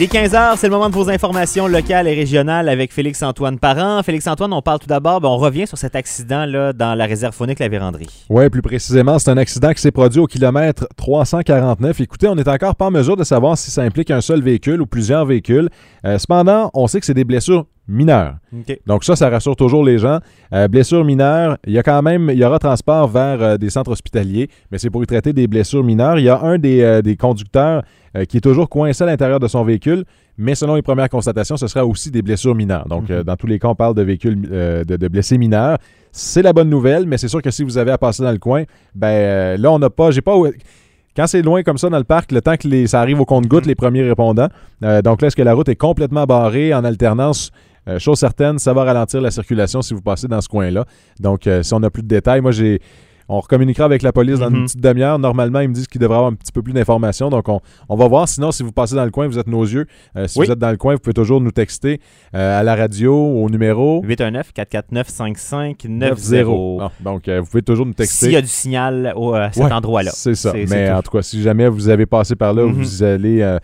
Il est 15h, c'est le moment de vos informations locales et régionales avec Félix-Antoine Parent. Félix-Antoine, on parle tout d'abord, ben, on revient sur cet accident-là dans la réserve phonique La Vérandrie. Oui, plus précisément, c'est un accident qui s'est produit au kilomètre 349. Écoutez, on n'est encore pas en mesure de savoir si ça implique un seul véhicule ou plusieurs véhicules. Euh, cependant, on sait que c'est des blessures mineures. OK. Donc ça, ça rassure toujours les gens. Euh, blessures mineures, il y a quand même, il y aura transport vers euh, des centres hospitaliers, mais c'est pour y traiter des blessures mineures. Il y a un des, euh, des conducteurs euh, qui est toujours coincé à l'intérieur de son véhicule, mais selon les premières constatations, ce sera aussi des blessures mineures. Donc euh, dans tous les cas, on parle de véhicules de, de blessés mineurs. C'est la bonne nouvelle, mais c'est sûr que si vous avez à passer dans le coin, ben là, on n'a pas, j'ai pas... Quand c'est loin comme ça dans le parc, le temps que les- ça arrive au compte-gouttes, les premiers répondants. euh, donc là, est-ce que la route est complètement barrée en alternance? Euh, chose certaine, ça va ralentir la circulation si vous passez dans ce coin-là. Donc, euh, si on n'a plus de détails, moi, j'ai. On recommuniquera avec la police dans Mhm. une petite demi-heure. Normalement, ils me disent qu'il devrait avoir un petit peu plus d'informations. Donc, on, on va voir. Sinon, si vous passez dans le coin, vous êtes nos yeux. Euh, si Oui. vous êtes dans le coin, vous pouvez toujours nous texter euh, à la radio au numéro 819-449-5590. Ah, donc, euh, vous pouvez toujours nous texter. S'il y a du signal au- à cet Ouais, endroit-là. C'est ça. Mais en tout cas, si jamais vous avez passé par là, Mhm. vous allez.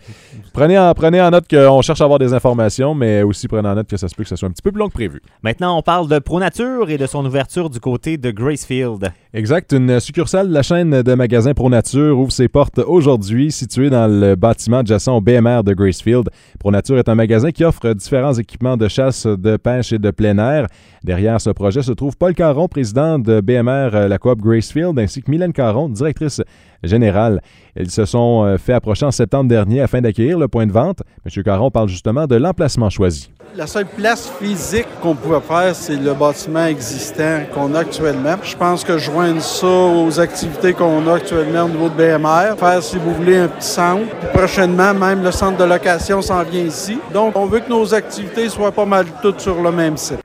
prenez, en, prenez en note qu'on cherche à avoir des informations, mais aussi prenez en note que ça se peut que ce soit un petit peu plus long que prévu. Maintenant, on parle de ProNature et de son ouverture du côté de Gracefield. Exact. Une succursale de la chaîne de magasins ProNature ouvre ses portes aujourd'hui, située dans le bâtiment adjacent au BMR de Gracefield. ProNature est un magasin qui offre différents équipements de chasse, de pêche et de plein air. Derrière ce projet se trouve Paul Caron, président de BMR, euh, la coop Gracefield, ainsi que Mylène Caron, directrice générale. Ils se sont euh, fait approcher en septembre dernier afin d'accueillir le point de vente. M. Caron parle justement de l'emplacement choisi. La seule place physique qu'on pouvait faire, c'est le bâtiment existant qu'on a actuellement. Je pense que joindre ça aux activités qu'on a actuellement au niveau de BMR, faire, si vous voulez, un petit centre. Prochainement, même le centre de location s'en vient ici. Donc, on veut que nos activités soient pas mal toutes sur le même site.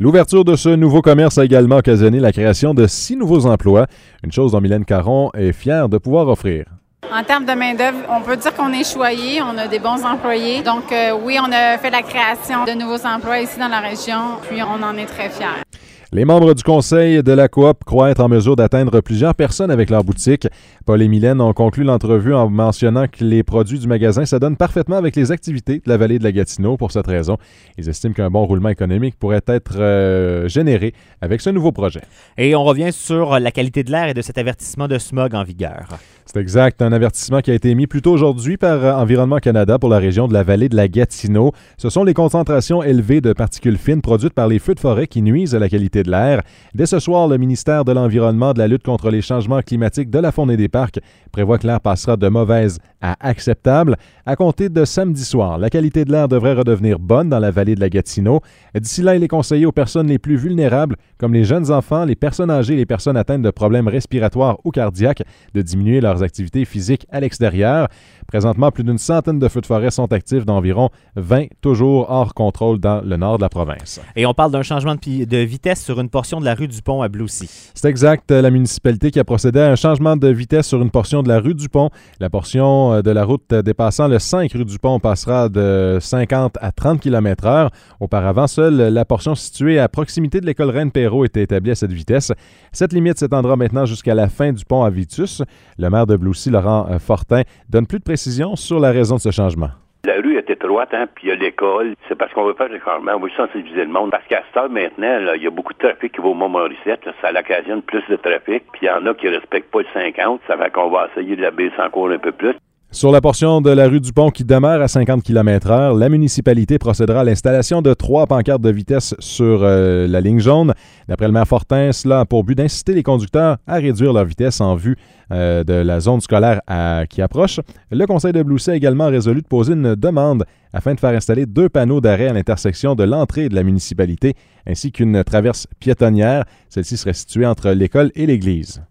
L'ouverture de ce nouveau commerce a également occasionné la création de six nouveaux emplois, une chose dont Mylène Caron est fière de pouvoir offrir. En termes de main-d'œuvre, on peut dire qu'on est choyé, on a des bons employés. Donc, euh, oui, on a fait la création de nouveaux emplois ici dans la région, puis on en est très fiers. Les membres du conseil de la coop croient être en mesure d'atteindre plusieurs personnes avec leur boutique. Paul et Mylène ont conclu l'entrevue en mentionnant que les produits du magasin s'adonnent parfaitement avec les activités de la vallée de la Gatineau. Pour cette raison, ils estiment qu'un bon roulement économique pourrait être euh, généré avec ce nouveau projet. Et on revient sur la qualité de l'air et de cet avertissement de smog en vigueur. C'est exact, un avertissement qui a été émis plus tôt aujourd'hui par euh, Environnement Canada pour la région de la vallée de la Gatineau. Ce sont les concentrations élevées de particules fines produites par les feux de forêt qui nuisent à la qualité de l'air. Dès ce soir, le ministère de l'Environnement, de la lutte contre les changements climatiques, de la faune et des parcs prévoit que l'air passera de mauvaise à acceptable. À compter de samedi soir, la qualité de l'air devrait redevenir bonne dans la vallée de la Gatineau. D'ici là, il est conseillé aux personnes les plus vulnérables, comme les jeunes enfants, les personnes âgées et les personnes atteintes de problèmes respiratoires ou cardiaques, de diminuer leurs activités physiques à l'extérieur. Présentement, plus d'une centaine de feux de forêt sont actifs d'environ 20, toujours hors contrôle dans le nord de la province. Et on parle d'un changement de, de vitesse sur une portion de la rue du Pont à Bloussy. C'est exact, la municipalité qui a procédé à un changement de vitesse sur une portion de la rue du Pont. La portion euh, de la route euh, dépassant le 5 rue du Pont passera de 50 à 30 km/h. Auparavant, seule la portion située à proximité de l'école Reine-Perrault était établie à cette vitesse. Cette limite s'étendra maintenant jusqu'à la fin du pont à Vitus. Le maire de Bloussy, Laurent euh, Fortin, donne plus de précisions sur la raison de ce changement. La rue est étroite, hein, puis il y a l'école. C'est parce qu'on veut faire des. On veut sensibiliser le monde. Parce qu'à cette heure, maintenant, il y a beaucoup de trafic qui va au Mont-Mauricette. Ça occasionne plus de trafic. Puis il y en a qui respectent pas le 50. Ça fait qu'on va essayer de la baisser encore un peu plus. Sur la portion de la rue du Pont qui demeure à 50 km/h, la municipalité procédera à l'installation de trois pancartes de vitesse sur euh, la ligne jaune. D'après le maire Fortin, cela a pour but d'inciter les conducteurs à réduire leur vitesse en vue euh, de la zone scolaire à- qui approche. Le conseil de Bloussy a également résolu de poser une demande afin de faire installer deux panneaux d'arrêt à l'intersection de l'entrée de la municipalité ainsi qu'une traverse piétonnière. Celle-ci serait située entre l'école et l'église.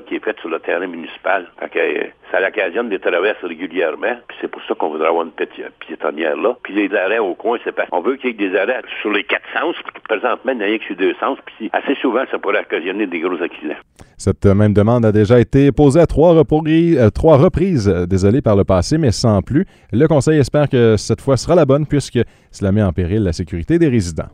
Qui est faite sur le terrain municipal. Euh, ça occasionne des traverses régulièrement. Puis c'est pour ça qu'on voudrait avoir une petite piétonnière là. Puis les arrêts au coin, c'est parce qu'on veut qu'il y ait des arrêts sur les quatre sens. Puis présentement, il n'y a que sur deux sens. Puis assez souvent, ça pourrait occasionner des gros accidents. Cette euh, même demande a déjà été posée à trois reprises, euh, trois reprises désolé, par le passé, mais sans plus. Le Conseil espère que cette fois sera la bonne puisque cela met en péril la sécurité des résidents.